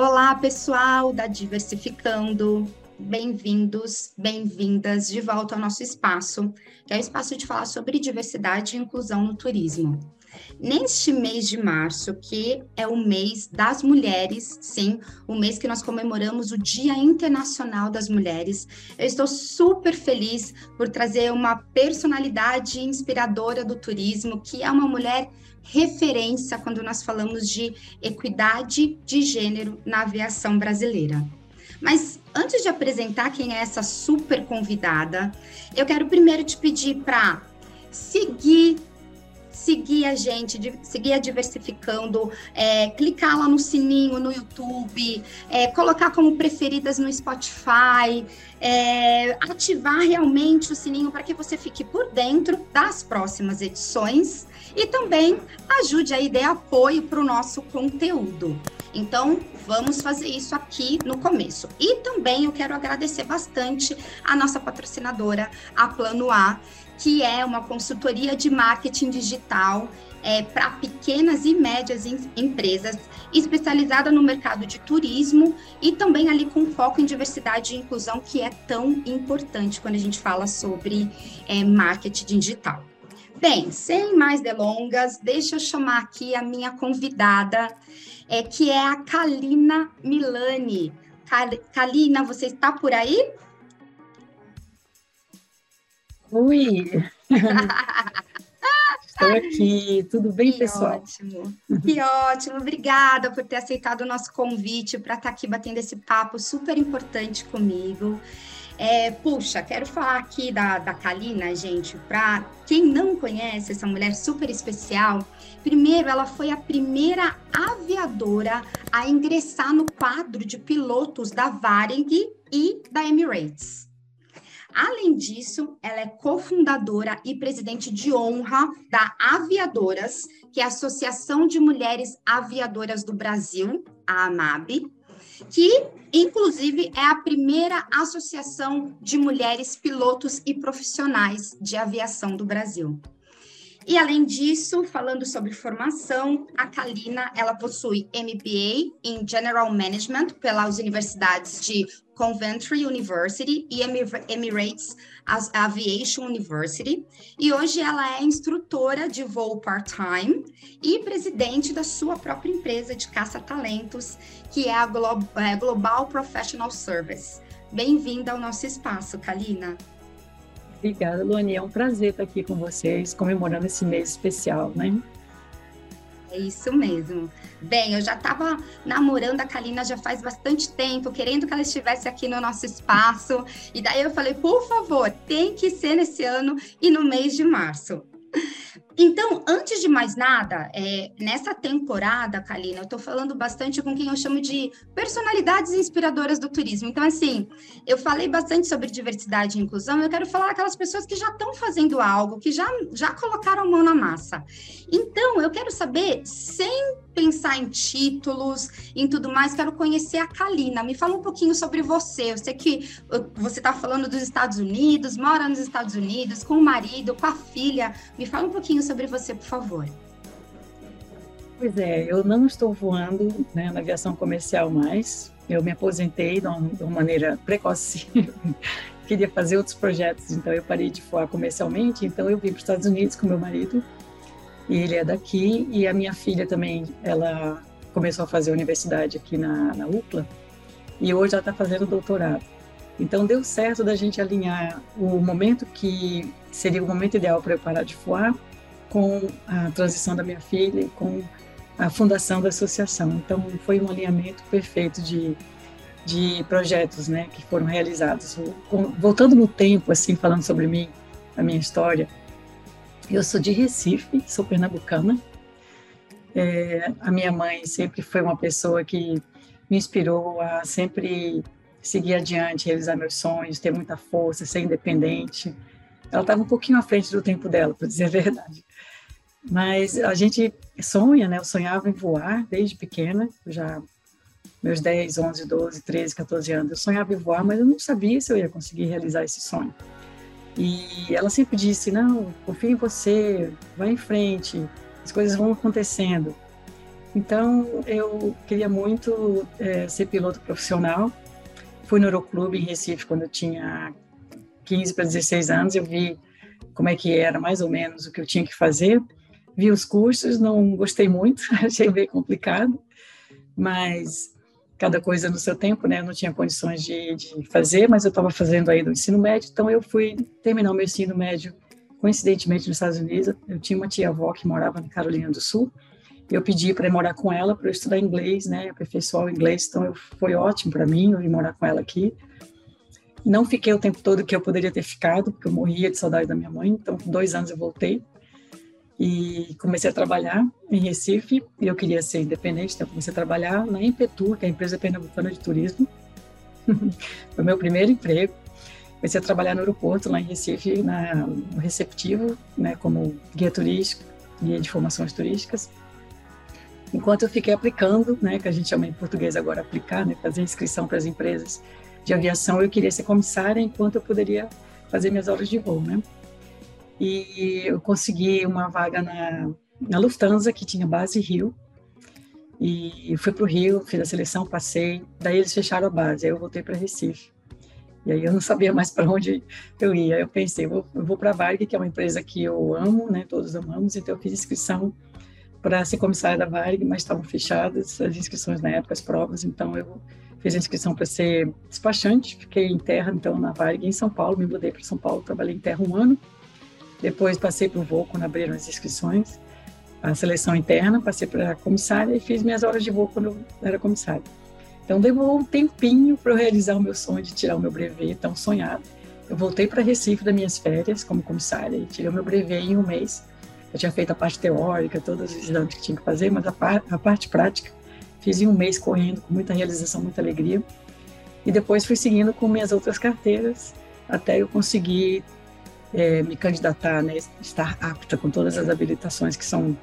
Olá, pessoal da Diversificando. Bem-vindos, bem-vindas de volta ao nosso espaço, que é o espaço de falar sobre diversidade e inclusão no turismo. Neste mês de março, que é o mês das mulheres, sim, o mês que nós comemoramos o Dia Internacional das Mulheres, eu estou super feliz por trazer uma personalidade inspiradora do turismo, que é uma mulher referência quando nós falamos de equidade de gênero na aviação brasileira. Mas antes de apresentar quem é essa super convidada, eu quero primeiro te pedir para seguir seguir a gente, seguir a Diversificando, é, clicar lá no sininho no YouTube, é, colocar como preferidas no Spotify, é, ativar realmente o sininho para que você fique por dentro das próximas edições e também ajude aí, dê apoio para o nosso conteúdo. Então, vamos fazer isso aqui no começo. E também eu quero agradecer bastante a nossa patrocinadora, a Plano A, que é uma consultoria de marketing digital é, para pequenas e médias em, empresas, especializada no mercado de turismo e também ali com foco em diversidade e inclusão, que é tão importante quando a gente fala sobre é, marketing digital. Bem, sem mais delongas, deixa eu chamar aqui a minha convidada, é, que é a Kalina Milani. Kalina, você está por aí? Oi! Estou aqui, tudo bem, que pessoal? Ótimo, que ótimo, obrigada por ter aceitado o nosso convite para estar tá aqui batendo esse papo super importante comigo. É, puxa, quero falar aqui da, da Kalina, gente, para quem não conhece essa mulher super especial. Primeiro, ela foi a primeira aviadora a ingressar no quadro de pilotos da Varig e da Emirates. Além disso, ela é cofundadora e presidente de honra da Aviadoras, que é a Associação de Mulheres Aviadoras do Brasil, a AMAB, que inclusive é a primeira associação de mulheres pilotos e profissionais de aviação do Brasil. E além disso, falando sobre formação, a Kalina, ela possui MBA em General Management pelas universidades de Coventry University e Emirates Aviation University. E hoje ela é instrutora de voo part-time e presidente da sua própria empresa de caça-talentos, que é a é, Global Professional Service. Bem-vinda ao nosso espaço, Kalina. Obrigada, Luani. É um prazer estar aqui com vocês, comemorando esse mês especial, né? É isso mesmo. Bem, eu já estava namorando a Kalina já faz bastante tempo, querendo que ela estivesse aqui no nosso espaço. E daí eu falei, por favor, tem que ser nesse ano e no mês de março. Então, antes de mais nada, é, nessa temporada, Kalina, eu estou falando bastante com quem eu chamo de personalidades inspiradoras do turismo. Então, assim, eu falei bastante sobre diversidade e inclusão, eu quero falar aquelas pessoas que já estão fazendo algo, que já, já colocaram a mão na massa. Então, eu quero saber, sem pensar em títulos, em tudo mais, quero conhecer a Kalina. Me fala um pouquinho sobre você. Eu sei que você está falando dos Estados Unidos, mora nos Estados Unidos, com o marido, com a filha. Me fala um pouquinho sobre você, por favor. Pois é, eu não estou voando né, na aviação comercial mais. Eu me aposentei de uma, de uma maneira precoce. Queria fazer outros projetos, então eu parei de voar comercialmente. Então eu vim para os Estados Unidos com meu marido e ele é daqui e a minha filha também, ela começou a fazer universidade aqui na, na UCLA e hoje ela está fazendo doutorado. Então deu certo da gente alinhar o momento que seria o momento ideal para eu parar de voar com a transição da minha filha e com a fundação da associação. Então foi um alinhamento perfeito de, de projetos, né, que foram realizados. Voltando no tempo, assim, falando sobre mim, a minha história, eu sou de Recife, sou pernambucana. É, a minha mãe sempre foi uma pessoa que me inspirou a sempre seguir adiante, realizar meus sonhos, ter muita força, ser independente. Ela estava um pouquinho à frente do tempo dela, para dizer a verdade. Mas a gente sonha, né? Eu sonhava em voar desde pequena, já meus 10, 11, 12, 13, 14 anos. Eu sonhava em voar, mas eu não sabia se eu ia conseguir realizar esse sonho. E ela sempre disse: Não, confia em você, vai em frente, as coisas vão acontecendo. Então, eu queria muito é, ser piloto profissional. Fui no Aeroclube em Recife quando eu tinha 15 para 16 anos. Eu vi como é que era mais ou menos o que eu tinha que fazer. Vi os cursos, não gostei muito, achei bem complicado, mas cada coisa no seu tempo, né? Eu não tinha condições de, de fazer, mas eu estava fazendo aí do ensino médio, então eu fui terminar o meu ensino médio coincidentemente nos Estados Unidos. Eu tinha uma tia-avó que morava na Carolina do Sul, eu pedi para morar com ela para estudar inglês, né? Aperfeiçoar o inglês, então eu, foi ótimo para mim eu ir morar com ela aqui. Não fiquei o tempo todo que eu poderia ter ficado, porque eu morria de saudade da minha mãe. Então, dois anos eu voltei e comecei a trabalhar em Recife. E eu queria ser independente, então comecei a trabalhar na Impetur, que é a empresa pernambucana de turismo. Foi meu primeiro emprego. Comecei a trabalhar no aeroporto, lá em Recife, na, no receptivo, né, como guia turístico, guia de informações turísticas. Enquanto eu fiquei aplicando, né, que a gente chama em português agora aplicar, né, fazer inscrição para as empresas de aviação, eu queria ser comissária enquanto eu poderia fazer minhas horas de voo, né? E eu consegui uma vaga na, na Lufthansa, que tinha base Rio, e fui para o Rio, fiz a seleção, passei, daí eles fecharam a base, aí eu voltei para Recife. E aí eu não sabia mais para onde eu ia. Eu pensei, eu vou, vou para a Varg, que é uma empresa que eu amo, né? Todos amamos, então eu fiz inscrição para ser comissária da Varg, mas estavam fechadas as inscrições na época, as provas, então eu fiz a inscrição para ser despachante, fiquei em terra, então, na Varig em São Paulo, me mudei para São Paulo, trabalhei em terra um ano, depois passei para o voo quando abriram as inscrições, a seleção interna, passei para comissária e fiz minhas horas de voo quando era comissária. Então, demorou um tempinho para eu realizar o meu sonho de tirar o meu brevet tão sonhado. Eu voltei para Recife das minhas férias como comissária e tirei o meu brevet em um mês. Eu tinha feito a parte teórica, todos os exames que tinha que fazer, mas a, par a parte prática Fiz em um mês correndo, com muita realização, muita alegria. E depois fui seguindo com minhas outras carteiras, até eu conseguir é, me candidatar, né, estar apta com todas as habilitações que são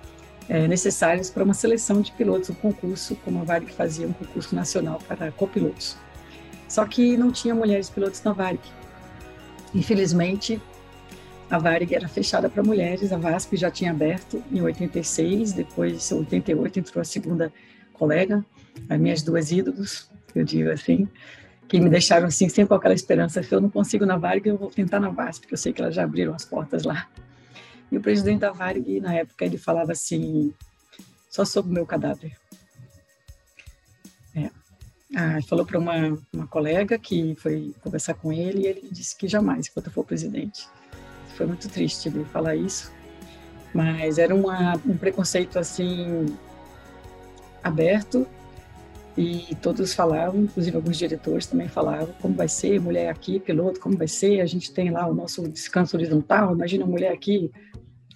é, necessárias para uma seleção de pilotos, um concurso, como a Varig fazia, um concurso nacional para copilotos. Só que não tinha mulheres pilotos na Varig. Infelizmente, a Varig era fechada para mulheres, a VASP já tinha aberto em 86, depois em 88 entrou a segunda colega, as minhas duas ídolos, eu digo assim, que me deixaram assim, sempre com aquela esperança, eu não consigo na Varig, eu vou tentar na VASP, porque eu sei que elas já abriram as portas lá. E o presidente da Varig, na época, ele falava assim, só sobre o meu cadáver. É. Ah, falou para uma, uma colega que foi conversar com ele e ele disse que jamais, enquanto eu for presidente. Foi muito triste ele falar isso, mas era uma, um preconceito assim aberto e todos falavam, inclusive alguns diretores também falavam como vai ser mulher aqui, piloto, como vai ser, a gente tem lá o nosso descanso horizontal, imagina mulher aqui,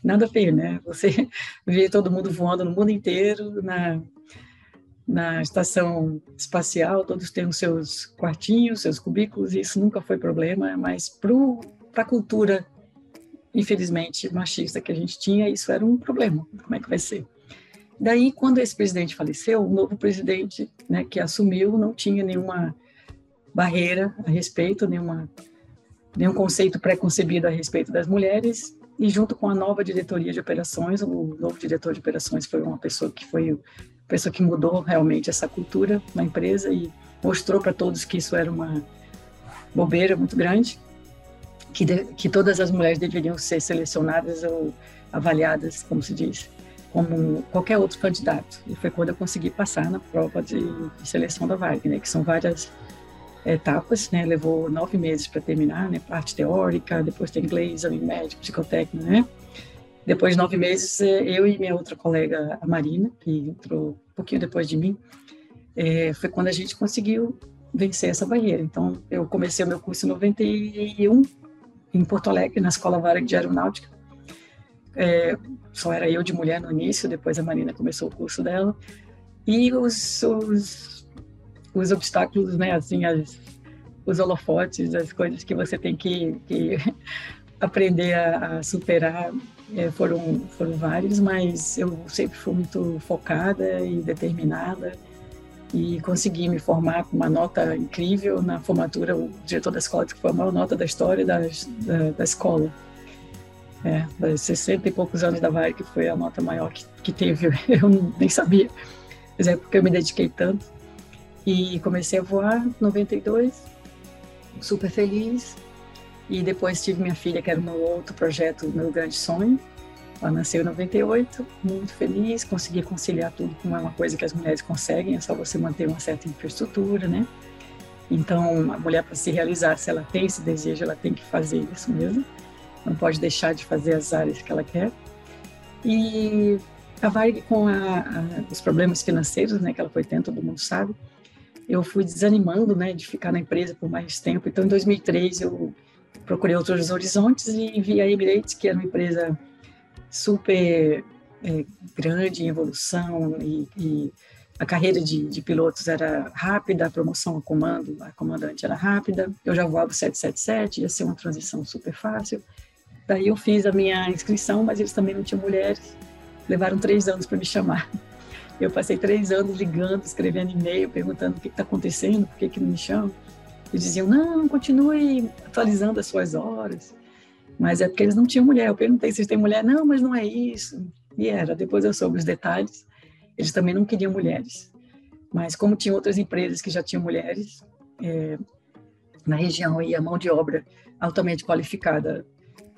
nada a ver, né? Você vê todo mundo voando no mundo inteiro, na, na estação espacial, todos têm os seus quartinhos, seus cubículos, e isso nunca foi problema, mas para a cultura, infelizmente, machista que a gente tinha, isso era um problema, como é que vai ser? Daí, quando esse presidente faleceu, o novo presidente né, que assumiu não tinha nenhuma barreira a respeito, nenhuma, nenhum conceito pré-concebido a respeito das mulheres, e junto com a nova diretoria de operações, o novo diretor de operações foi uma pessoa que foi pessoa que mudou realmente essa cultura na empresa e mostrou para todos que isso era uma bobeira muito grande, que, de, que todas as mulheres deveriam ser selecionadas ou avaliadas, como se diz, como qualquer outro candidato. E foi quando eu consegui passar na prova de, seleção da Wagner, né, que são várias etapas, né? Levou nove meses para terminar, né? Parte teórica, depois tem inglês, exame médico, psicotécnico, né? Depois de nove meses, é, eu e minha outra colega, a Marina, que entrou um pouquinho depois de mim, é, foi quando a gente conseguiu vencer essa barreira. Então, eu comecei o meu curso em 91, em Porto Alegre, na Escola Varig de Aeronáutica, é, só era eu de mulher no início, depois a Marina começou o curso dela. E os, os, os obstáculos, né, assim, as, os holofotes, as coisas que você tem que, que aprender a, a superar é, foram, foram vários, mas eu sempre fui muito focada e determinada e consegui me formar com uma nota incrível na formatura. O diretor da escola que foi a maior nota da história da, da, da escola. É, das 60 e poucos anos da VAR, que foi a nota maior que, que teve, eu nem sabia. mas é porque eu me dediquei tanto. E comecei a voar em 92, super feliz. E depois tive minha filha, que era o meu outro projeto, meu grande sonho. Ela nasceu em 98, muito feliz, consegui conciliar tudo com uma coisa que as mulheres conseguem, é só você manter uma certa infraestrutura, né? Então, a mulher, para se realizar, se ela tem esse desejo, ela tem que fazer isso mesmo. Não pode deixar de fazer as áreas que ela quer. E a Varig, com a, a, os problemas financeiros, né, que ela foi tendo, todo mundo sabe, eu fui desanimando, né, de ficar na empresa por mais tempo. Então, em 2003, eu procurei outros horizontes e vi a Emirates, que era uma empresa super é, grande em evolução e, e a carreira de, de, pilotos era rápida, a promoção a comando, a comandante era rápida, eu já voava 777, ia ser uma transição super fácil. Daí eu fiz a minha inscrição, mas eles também não tinham mulheres, levaram três anos para me chamar. Eu passei três anos ligando, escrevendo e-mail, perguntando o que está acontecendo, por que, que não me chamam. Eles diziam, não, continue atualizando as suas horas. Mas é porque eles não tinham mulher. Eu perguntei se têm mulher. Não, mas não é isso. E era. Depois eu soube os detalhes. Eles também não queriam mulheres. Mas como tinha outras empresas que já tinham mulheres, é, na região e a mão de obra altamente qualificada,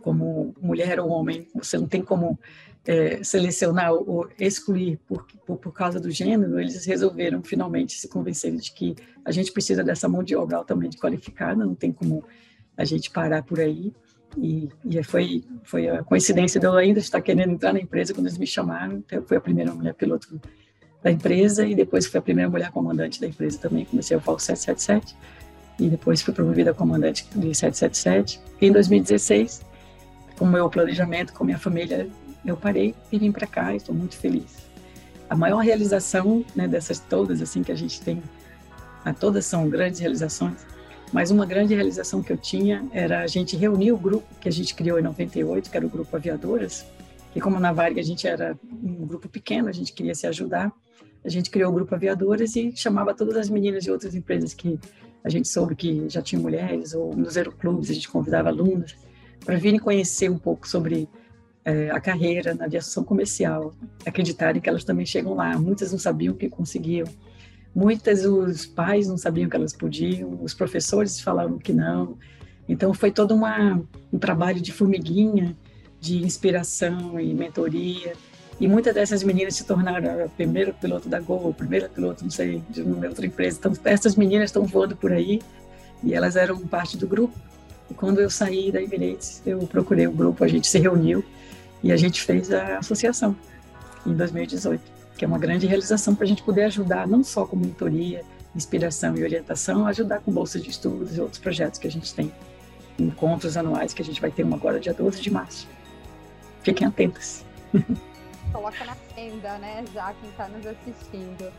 como mulher ou homem, você não tem como é, selecionar ou excluir por, por, por, causa do gênero, eles resolveram finalmente se convencer de que a gente precisa dessa mão de obra altamente qualificada, não tem como a gente parar por aí. E, e foi, foi a coincidência de eu ainda estar querendo entrar na empresa quando eles me chamaram. Eu fui a primeira mulher piloto da empresa e depois fui a primeira mulher comandante da empresa também. Comecei a FAL 777 e depois fui promovida a comandante de 777. E em 2016, com o meu planejamento, com minha família, eu parei e vim para cá estou muito feliz. A maior realização né, dessas todas assim que a gente tem, a todas são grandes realizações, mas uma grande realização que eu tinha era a gente reunir o grupo que a gente criou em 98, que era o grupo Aviadoras, que como na Varga a gente era um grupo pequeno, a gente queria se ajudar, a gente criou o grupo Aviadoras e chamava todas as meninas de outras empresas que a gente soube que já tinham mulheres, ou nos aeroclubes a gente convidava alunos para virem conhecer um pouco sobre é, a carreira na aviação comercial, acreditarem que elas também chegam lá. Muitas não sabiam que conseguiam. Muitas os pais não sabiam que elas podiam, os professores falavam que não. Então foi todo uma, um trabalho de formiguinha, de inspiração e mentoria. E muitas dessas meninas se tornaram a primeira piloto da Gol, a primeira piloto, não sei, de uma outra empresa. Então essas meninas estão voando por aí e elas eram parte do grupo. E quando eu saí da Emirates, eu procurei o grupo, a gente se reuniu e a gente fez a associação em 2018 que é uma grande realização para a gente poder ajudar, não só com mentoria, inspiração e orientação, ajudar com bolsas de estudos e outros projetos que a gente tem. Encontros anuais que a gente vai ter um agora dia 12 de março. Fiquem atentos. Coloca na tenda, né, já quem está nos assistindo.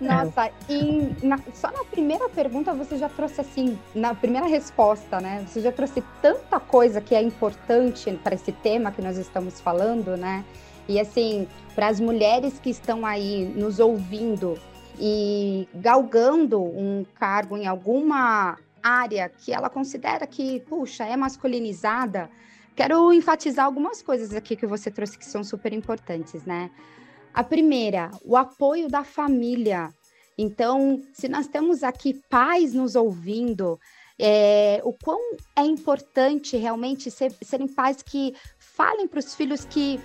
Nossa, é. e na, só na primeira pergunta você já trouxe assim, na primeira resposta, né? Você já trouxe tanta coisa que é importante para esse tema que nós estamos falando, né? E assim, para as mulheres que estão aí nos ouvindo e galgando um cargo em alguma área que ela considera que, puxa, é masculinizada, quero enfatizar algumas coisas aqui que você trouxe que são super importantes, né? A primeira, o apoio da família. Então, se nós temos aqui pais nos ouvindo, é, o quão é importante realmente ser, serem pais que falem para os filhos que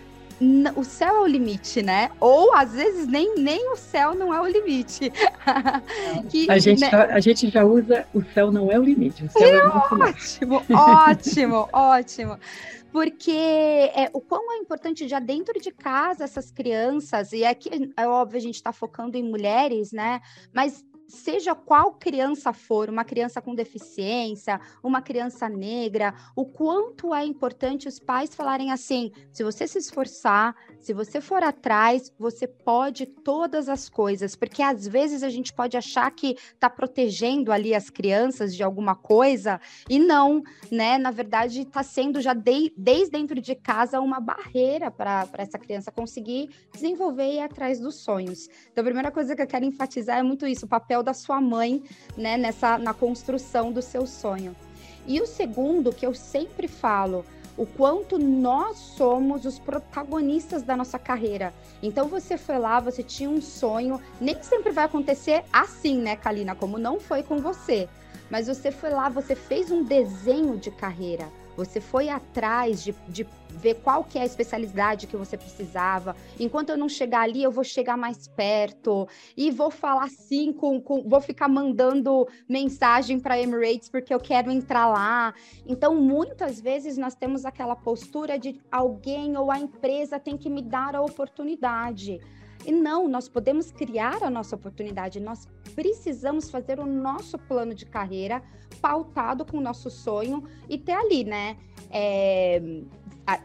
o céu é o limite, né? Ou às vezes nem, nem o céu não é o limite. que, a, gente, né? a gente já usa o céu não é o limite. O céu é, é ótimo, ótimo, ótimo. Porque é, o quão é importante já dentro de casa essas crianças, e aqui é óbvio a gente está focando em mulheres, né? Mas seja qual criança for, uma criança com deficiência, uma criança negra, o quanto é importante os pais falarem assim: se você se esforçar, se você for atrás, você pode todas as coisas, porque às vezes a gente pode achar que está protegendo ali as crianças de alguma coisa e não, né? Na verdade, está sendo já de, desde dentro de casa uma barreira para essa criança conseguir desenvolver e ir atrás dos sonhos. Então, a primeira coisa que eu quero enfatizar é muito isso, o papel da sua mãe, né, nessa na construção do seu sonho. E o segundo que eu sempre falo, o quanto nós somos os protagonistas da nossa carreira. Então você foi lá, você tinha um sonho, nem sempre vai acontecer assim, né, Kalina, como não foi com você. Mas você foi lá, você fez um desenho de carreira você foi atrás de, de ver qual que é a especialidade que você precisava. Enquanto eu não chegar ali, eu vou chegar mais perto e vou falar assim, com, com vou ficar mandando mensagem para Emirates porque eu quero entrar lá. Então, muitas vezes nós temos aquela postura de alguém ou a empresa tem que me dar a oportunidade. E não, nós podemos criar a nossa oportunidade, nós precisamos fazer o nosso plano de carreira pautado com o nosso sonho e ter ali, né? É,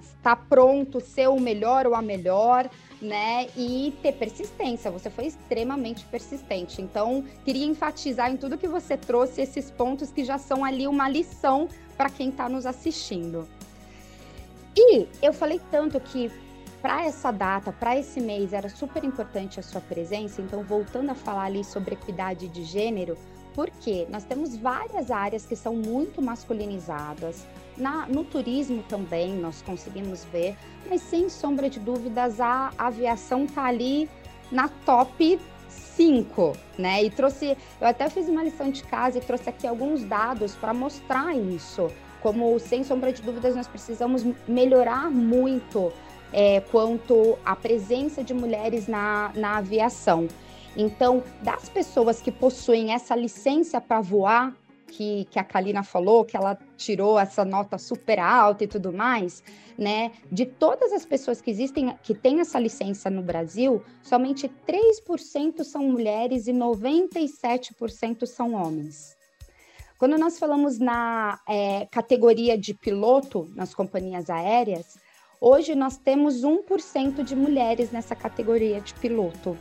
estar pronto, ser o melhor ou a melhor, né? E ter persistência. Você foi extremamente persistente. Então, queria enfatizar em tudo que você trouxe esses pontos que já são ali uma lição para quem está nos assistindo. E eu falei tanto que para essa data, para esse mês, era super importante a sua presença. Então, voltando a falar ali sobre equidade de gênero, porque nós temos várias áreas que são muito masculinizadas. Na, no turismo também nós conseguimos ver, mas sem sombra de dúvidas a aviação está ali na top 5, né? E trouxe, eu até fiz uma lição de casa e trouxe aqui alguns dados para mostrar isso. Como sem sombra de dúvidas nós precisamos melhorar muito é, quanto à presença de mulheres na, na aviação. Então, das pessoas que possuem essa licença para voar, que, que a Kalina falou, que ela tirou essa nota super alta e tudo mais, né? De todas as pessoas que existem, que têm essa licença no Brasil, somente 3% são mulheres e 97% são homens. Quando nós falamos na é, categoria de piloto nas companhias aéreas, Hoje nós temos 1% de mulheres nessa categoria de piloto.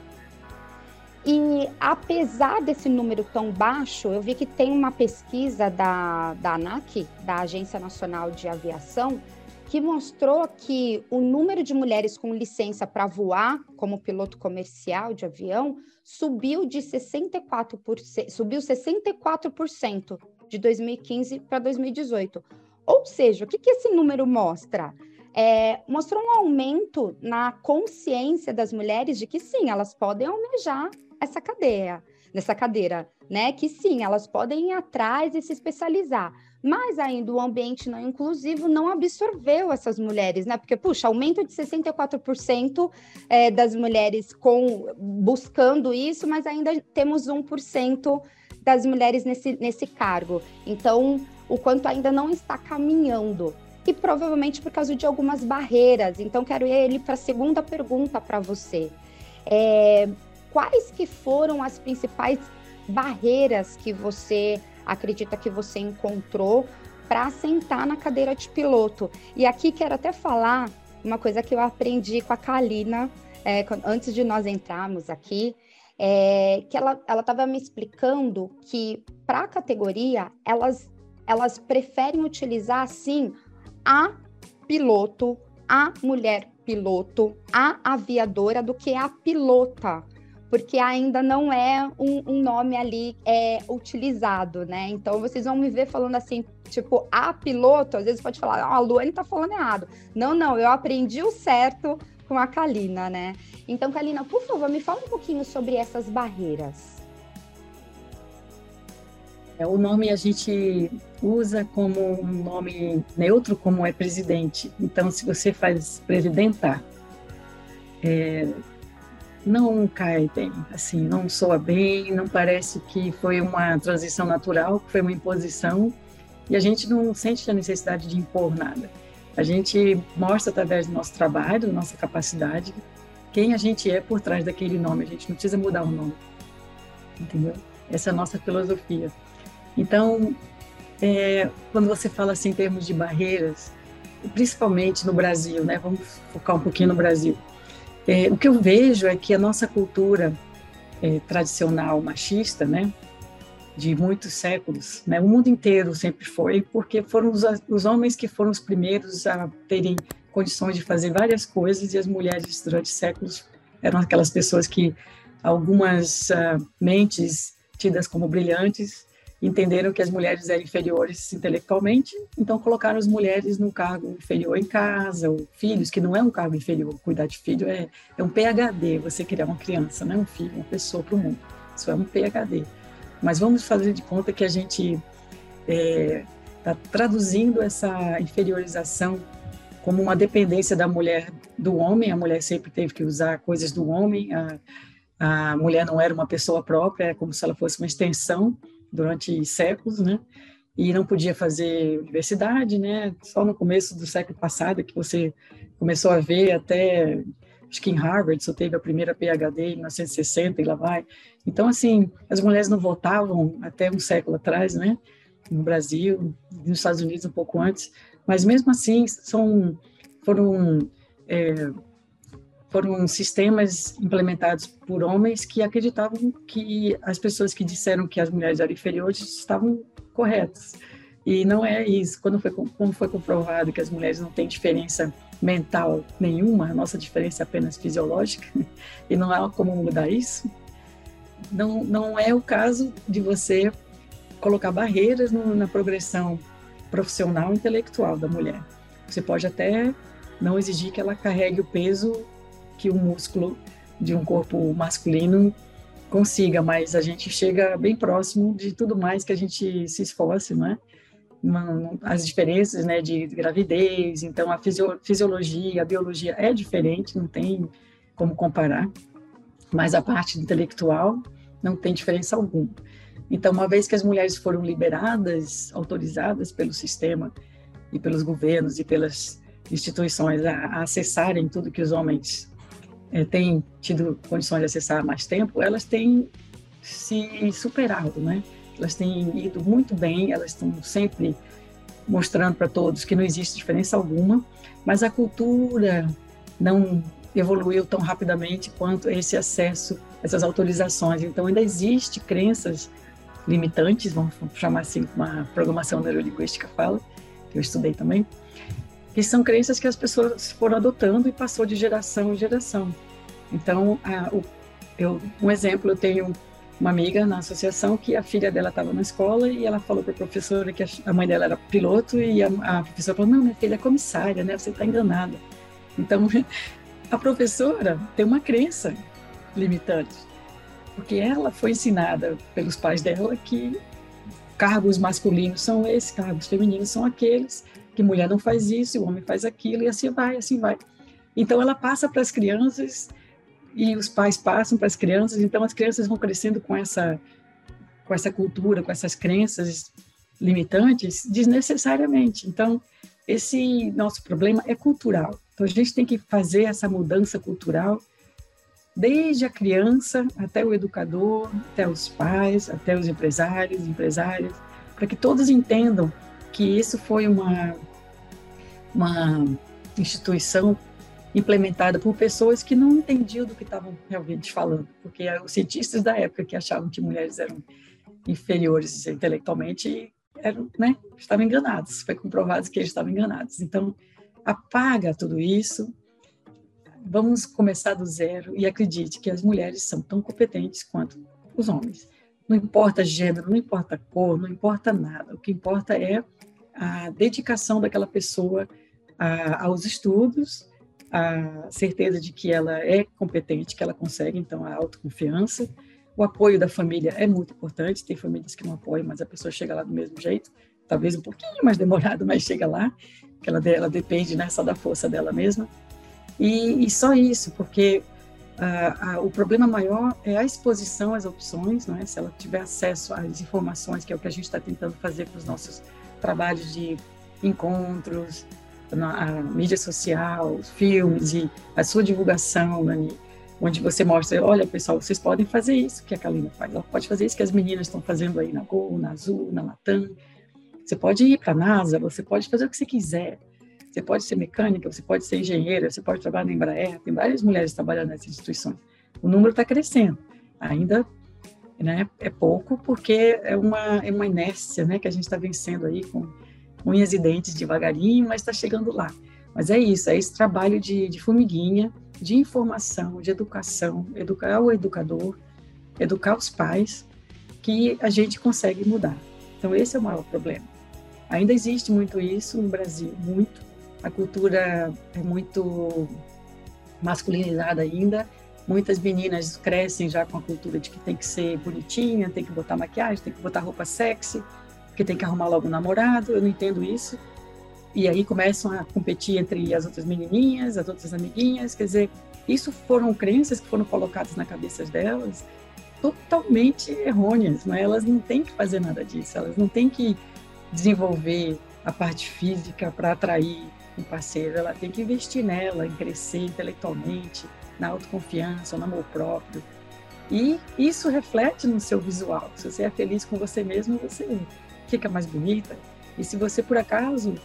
E apesar desse número tão baixo, eu vi que tem uma pesquisa da, da ANAC, da Agência Nacional de Aviação, que mostrou que o número de mulheres com licença para voar como piloto comercial de avião subiu de 64%, subiu 64% de 2015 para 2018. Ou seja, o que, que esse número mostra? É, mostrou um aumento na consciência das mulheres de que sim, elas podem almejar essa cadeia, nessa cadeira, né? Que sim, elas podem ir atrás e se especializar. Mas ainda o ambiente não inclusivo não absorveu essas mulheres, né? Porque, puxa, aumento de 64% é, das mulheres com buscando isso, mas ainda temos 1% das mulheres nesse, nesse cargo. Então, o quanto ainda não está caminhando e provavelmente por causa de algumas barreiras. Então, quero ir ele para a segunda pergunta para você. É, quais que foram as principais barreiras que você acredita que você encontrou para sentar na cadeira de piloto? E aqui quero até falar uma coisa que eu aprendi com a Kalina é, antes de nós entrarmos aqui, é, que ela estava me explicando que para a categoria elas elas preferem utilizar assim a piloto, a mulher piloto, a aviadora do que a pilota, porque ainda não é um, um, nome ali é, utilizado, né? Então vocês vão me ver falando assim, tipo, a piloto, às vezes pode falar, ah, a Luane tá falando errado. Não, não, eu aprendi o certo com a Kalina, né? Então, Kalina, por favor, me fala um pouquinho sobre essas barreiras. É, o nome a gente usa como um nome neutro, como é presidente. Então, se você faz presidenta, é, não cai bem, assim, não soa bem, não parece que foi uma transição natural, que foi uma imposição, e a gente não sente a necessidade de impor nada. A gente mostra através do nosso trabalho, da nossa capacidade, quem a gente é por trás daquele nome. A gente não precisa mudar o nome, entendeu? Essa é a nossa filosofia. Então, é, quando você fala assim em termos de barreiras, principalmente no Brasil, né? Vamos focar um pouquinho no Brasil. É, o que eu vejo é que a nossa cultura é, tradicional machista, né? De muitos séculos, né? O mundo inteiro sempre foi, porque foram os, os homens que foram os primeiros a terem condições de fazer várias coisas e as mulheres durante séculos eram aquelas pessoas que algumas uh, mentes tidas como brilhantes entenderam que as mulheres eram inferiores intelectualmente, então colocaram as mulheres no cargo inferior em casa, ou filhos, que não é um cargo inferior, cuidar de filho é, é um PhD, você criar uma criança, não é um filho, uma pessoa para o mundo, isso é um PhD. Mas vamos fazer de conta que a gente está é, tá traduzindo essa inferiorização como uma dependência da mulher do homem, a mulher sempre teve que usar coisas do homem, a, a mulher não era uma pessoa própria, é como se ela fosse uma extensão durante séculos, né? E não podia fazer universidade, né? Só no começo do século passado que você começou a ver até acho que em Harvard só teve a primeira PhD em 1960 e lá vai. Então assim, as mulheres não votavam até um século atrás, né? No Brasil, nos Estados Unidos um pouco antes, mas mesmo assim são foram é, foram sistemas implementados por homens que acreditavam que as pessoas que disseram que as mulheres eram inferiores estavam corretas. E não é isso. Quando foi, como foi comprovado que as mulheres não têm diferença mental nenhuma, a nossa diferença é apenas fisiológica, e não há como mudar isso, não, não é o caso de você colocar barreiras no, na progressão profissional intelectual da mulher. Você pode até não exigir que ela carregue o peso que o músculo de um corpo masculino consiga, mas a gente chega bem próximo de tudo mais que a gente se esforce, não é? As diferenças, né, de gravidez, então a fisiologia, a biologia é diferente, não tem como comparar, mas a parte intelectual não tem diferença alguma. Então, uma vez que as mulheres foram liberadas, autorizadas pelo sistema e pelos governos e pelas instituições a, a acessarem tudo que os homens é, têm tido condições de acessar mais tempo, elas têm se superado, né? Elas têm ido muito bem, elas estão sempre mostrando para todos que não existe diferença alguma, mas a cultura não evoluiu tão rapidamente quanto esse acesso, essas autorizações. Então ainda existe crenças limitantes, vamos chamar assim, como a programação neurolinguística fala, que eu estudei também, que são crenças que as pessoas foram adotando e passou de geração em geração. Então, a, o, eu, um exemplo, eu tenho uma amiga na associação que a filha dela estava na escola e ela falou para a professora que a mãe dela era piloto e a, a professora falou, não, minha filha é comissária, né? Você está enganada. Então, a professora tem uma crença limitante, porque ela foi ensinada pelos pais dela que cargos masculinos são esses, cargos femininos são aqueles, que mulher não faz isso, o homem faz aquilo, e assim vai, assim vai. Então, ela passa para as crianças e os pais passam para as crianças, então as crianças vão crescendo com essa, com essa cultura, com essas crenças limitantes desnecessariamente. Então, esse nosso problema é cultural. Então, a gente tem que fazer essa mudança cultural desde a criança até o educador, até os pais, até os empresários, empresárias, para que todos entendam que isso foi uma uma instituição implementada por pessoas que não entendiam do que estavam realmente falando, porque os cientistas da época que achavam que mulheres eram inferiores intelectualmente eram, né, estavam enganados. Foi comprovado que eles estavam enganados. Então, apaga tudo isso. Vamos começar do zero e acredite que as mulheres são tão competentes quanto os homens. Não importa gênero, não importa cor, não importa nada. O que importa é a dedicação daquela pessoa a, aos estudos, a certeza de que ela é competente, que ela consegue, então a autoconfiança. O apoio da família é muito importante. Tem famílias que não apoiam, mas a pessoa chega lá do mesmo jeito, talvez um pouquinho mais demorado, mas chega lá, que ela, ela depende né, só da força dela mesma. E, e só isso, porque o problema maior é a exposição às opções, não é? se ela tiver acesso às informações, que é o que a gente está tentando fazer com os nossos trabalhos de encontros, na mídia social, filmes e a sua divulgação, Nani, onde você mostra, olha pessoal, vocês podem fazer isso que a Kalina faz, ela pode fazer isso que as meninas estão fazendo aí na Gol, na Azul, na Latam. Você pode ir para a NASA, você pode fazer o que você quiser. Você pode ser mecânica, você pode ser engenheira, você pode trabalhar na Embraer. Tem várias mulheres trabalhando nessas instituições. O número está crescendo. Ainda né, é pouco, porque é uma, é uma inércia né, que a gente está vencendo aí com unhas e dentes devagarinho, mas está chegando lá. Mas é isso, é esse trabalho de, de formiguinha, de informação, de educação, educar o educador, educar os pais que a gente consegue mudar. Então, esse é o maior problema. Ainda existe muito isso no Brasil, muito. A cultura é muito masculinizada ainda. Muitas meninas crescem já com a cultura de que tem que ser bonitinha, tem que botar maquiagem, tem que botar roupa sexy, que tem que arrumar logo um namorado. Eu não entendo isso. E aí começam a competir entre as outras menininhas, as outras amiguinhas. Quer dizer, isso foram crenças que foram colocadas na cabeça delas totalmente errôneas, né? Elas não têm que fazer nada disso, elas não têm que desenvolver a parte física para atrair um parceiro, ela tem que investir nela, em crescer intelectualmente, na autoconfiança, no amor próprio. E isso reflete no seu visual. Se você é feliz com você mesmo, você fica mais bonita. E se você, por acaso,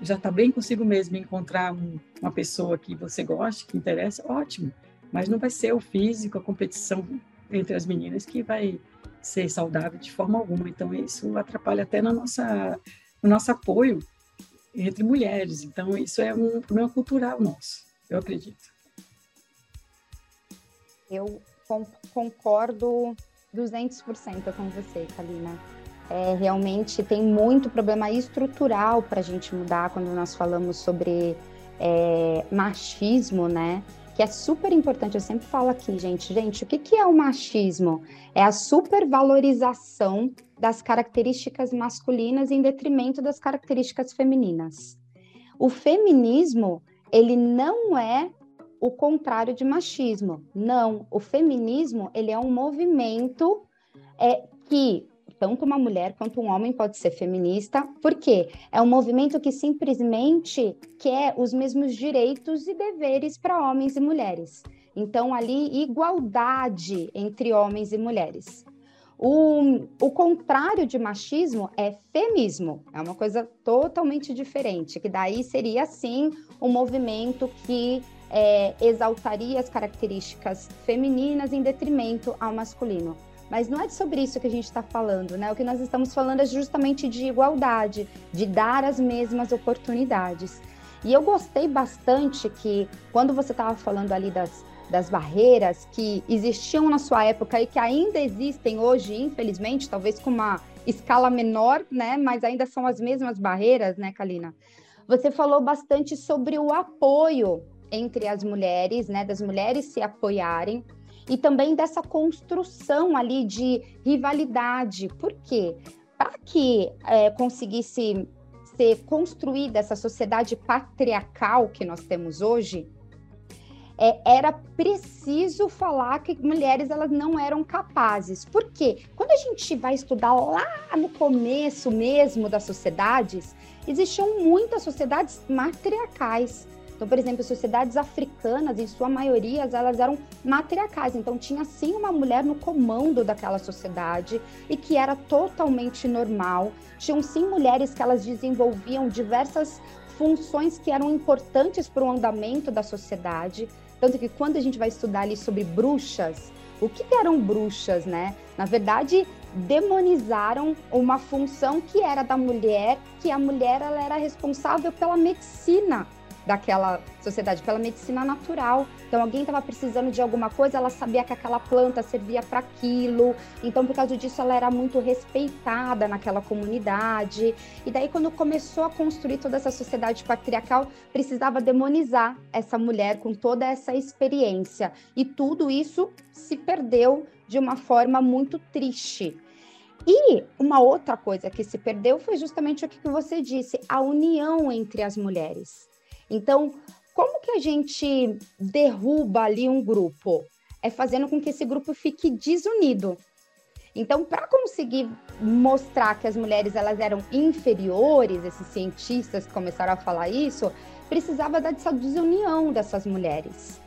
já está bem consigo mesmo encontrar um, uma pessoa que você goste, que interessa, ótimo. Mas não vai ser o físico, a competição entre as meninas que vai ser saudável de forma alguma. Então, isso atrapalha até na nossa, no nosso apoio entre mulheres. Então, isso é um problema cultural nosso, eu acredito. Eu concordo 200% com você, Kalina. É, realmente tem muito problema estrutural para a gente mudar quando nós falamos sobre é, machismo, né? que é super importante. Eu sempre falo aqui, gente, gente, o que, que é o machismo? É a supervalorização das características masculinas em detrimento das características femininas. O feminismo, ele não é o contrário de machismo. Não, o feminismo, ele é um movimento é, que tanto uma mulher quanto um homem pode ser feminista, porque é um movimento que simplesmente quer os mesmos direitos e deveres para homens e mulheres. Então, ali, igualdade entre homens e mulheres. O, o contrário de machismo é femismo, é uma coisa totalmente diferente, que daí seria, sim, um movimento que é, exaltaria as características femininas em detrimento ao masculino. Mas não é sobre isso que a gente está falando, né? O que nós estamos falando é justamente de igualdade, de dar as mesmas oportunidades. E eu gostei bastante que, quando você estava falando ali das, das barreiras que existiam na sua época e que ainda existem hoje, infelizmente, talvez com uma escala menor, né? Mas ainda são as mesmas barreiras, né, Kalina? Você falou bastante sobre o apoio entre as mulheres, né? Das mulheres se apoiarem e também dessa construção ali de rivalidade. Por quê? Para que é, conseguisse ser construída essa sociedade patriarcal que nós temos hoje, é, era preciso falar que mulheres elas não eram capazes. Por quê? Quando a gente vai estudar lá no começo mesmo das sociedades, existiam muitas sociedades matriarcais. Então, por exemplo, sociedades africanas, em sua maioria, elas eram matriarcais. Então, tinha sim uma mulher no comando daquela sociedade e que era totalmente normal. Tinham sim mulheres que elas desenvolviam diversas funções que eram importantes para o andamento da sociedade. Tanto que quando a gente vai estudar ali sobre bruxas, o que eram bruxas, né? Na verdade, demonizaram uma função que era da mulher, que a mulher ela era responsável pela medicina daquela sociedade, pela medicina natural. Então, alguém estava precisando de alguma coisa, ela sabia que aquela planta servia para aquilo. Então, por causa disso, ela era muito respeitada naquela comunidade. E daí, quando começou a construir toda essa sociedade patriarcal, precisava demonizar essa mulher com toda essa experiência. E tudo isso se perdeu de uma forma muito triste. E uma outra coisa que se perdeu foi justamente o que você disse, a união entre as mulheres. Então, como que a gente derruba ali um grupo? É fazendo com que esse grupo fique desunido. Então, para conseguir mostrar que as mulheres elas eram inferiores, esses cientistas começaram a falar isso, precisava dessa desunião dessas mulheres.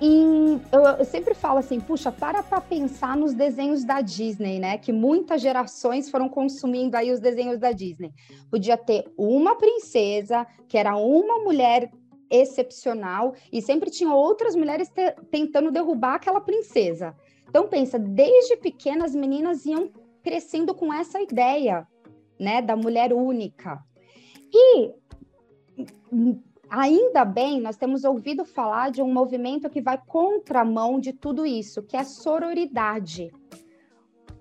E eu, eu sempre falo assim, puxa, para para pensar nos desenhos da Disney, né? Que muitas gerações foram consumindo aí os desenhos da Disney. Podia ter uma princesa, que era uma mulher excepcional, e sempre tinha outras mulheres te, tentando derrubar aquela princesa. Então pensa, desde pequenas as meninas iam crescendo com essa ideia, né, da mulher única. E Ainda bem, nós temos ouvido falar de um movimento que vai contramão de tudo isso, que é a sororidade.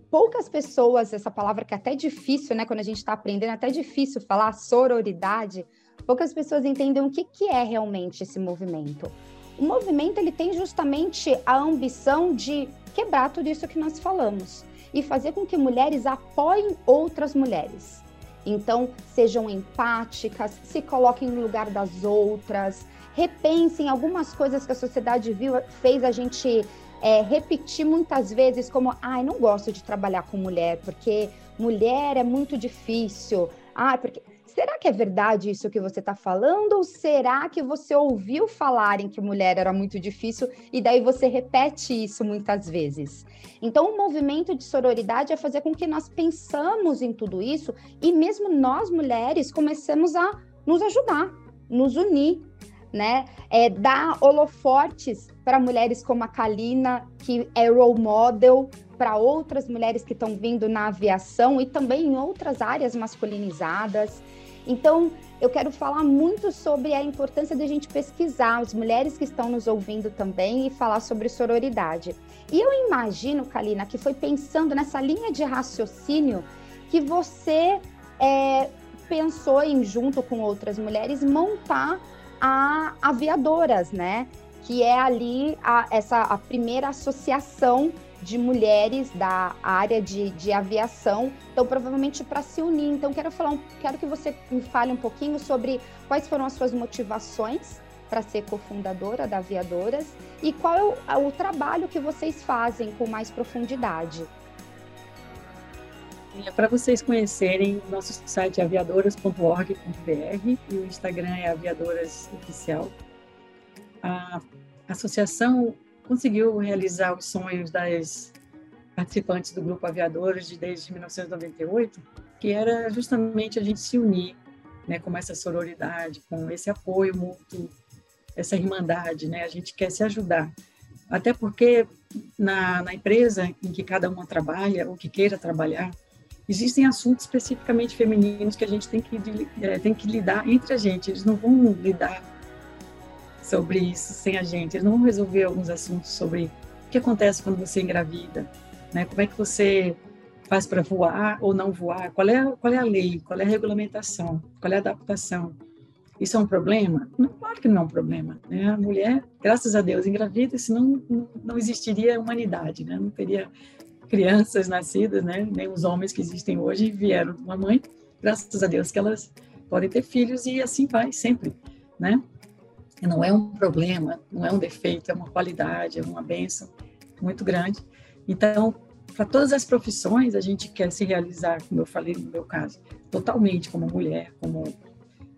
poucas pessoas, essa palavra que é até difícil, né? Quando a gente está aprendendo, é até difícil falar sororidade. Poucas pessoas entendem o que, que é realmente esse movimento. O movimento ele tem justamente a ambição de quebrar tudo isso que nós falamos e fazer com que mulheres apoiem outras mulheres. Então, sejam empáticas, se coloquem no lugar das outras, repensem algumas coisas que a sociedade viu, fez a gente é, repetir muitas vezes, como, ai, não gosto de trabalhar com mulher, porque mulher é muito difícil. Ah, porque será que é verdade isso que você está falando? Ou será que você ouviu falarem que mulher era muito difícil e daí você repete isso muitas vezes? Então, o movimento de sororidade é fazer com que nós pensamos em tudo isso e mesmo nós mulheres comecemos a nos ajudar, nos unir, né? É, dar holofortes para mulheres como a Kalina, que é role model para outras mulheres que estão vindo na aviação e também em outras áreas masculinizadas. Então, eu quero falar muito sobre a importância de a gente pesquisar, as mulheres que estão nos ouvindo também, e falar sobre sororidade. E eu imagino, Kalina, que foi pensando nessa linha de raciocínio que você é, pensou em, junto com outras mulheres, montar a Aviadoras, né? Que é ali a, essa, a primeira associação de mulheres da área de, de aviação, então provavelmente para se unir. Então quero falar, quero que você me fale um pouquinho sobre quais foram as suas motivações para ser cofundadora da Aviadoras e qual é o, o trabalho que vocês fazem com mais profundidade. É para vocês conhecerem, nosso site é aviadoras.org.br e o Instagram é Aviadoras Oficial. A associação conseguiu realizar os sonhos das participantes do grupo Aviadores de desde 1998, que era justamente a gente se unir, né, com essa sororidade, com esse apoio mútuo, essa irmandade, né? A gente quer se ajudar. Até porque na, na empresa em que cada uma trabalha, ou que queira trabalhar, existem assuntos especificamente femininos que a gente tem que, é, tem que lidar entre a gente. Eles não vão lidar sobre isso sem a gente. Eles não vão resolver alguns assuntos sobre o que acontece quando você engravida, né? Como é que você faz para voar ou não voar? Qual é, qual é a lei? Qual é a regulamentação? Qual é a adaptação? Isso é um problema? Não, claro que não é um problema. Né? A mulher, graças a Deus, engravida, senão não, não existiria humanidade, né? Não teria crianças nascidas, né? Nem os homens que existem hoje vieram de uma mãe. Graças a Deus que elas podem ter filhos e assim vai sempre, né? Não é um problema, não é um defeito, é uma qualidade, é uma benção muito grande. Então, para todas as profissões, a gente quer se realizar, como eu falei no meu caso, totalmente como mulher, como,